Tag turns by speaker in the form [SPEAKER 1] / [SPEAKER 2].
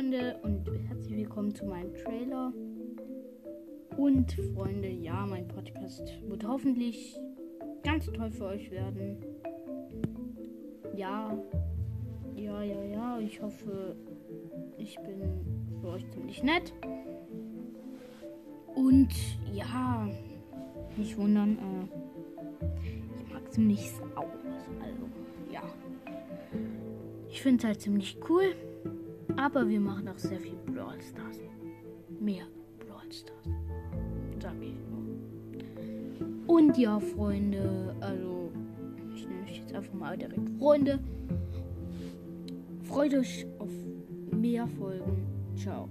[SPEAKER 1] Freunde und herzlich willkommen zu meinem Trailer. Und Freunde, ja, mein Podcast wird hoffentlich ganz toll für euch werden. Ja, ja, ja, ja, ich hoffe, ich bin für euch ziemlich nett. Und ja, nicht wundern, äh, ich mag ziemlich Sau. Also, ja. Ich finde es halt ziemlich cool. Aber wir machen auch sehr viel Brawl Stars. Mehr Brawl Stars. Sag ich nur. Und ja, Freunde, also ich nenne euch jetzt einfach mal direkt Freunde. Freut euch auf mehr Folgen. Ciao.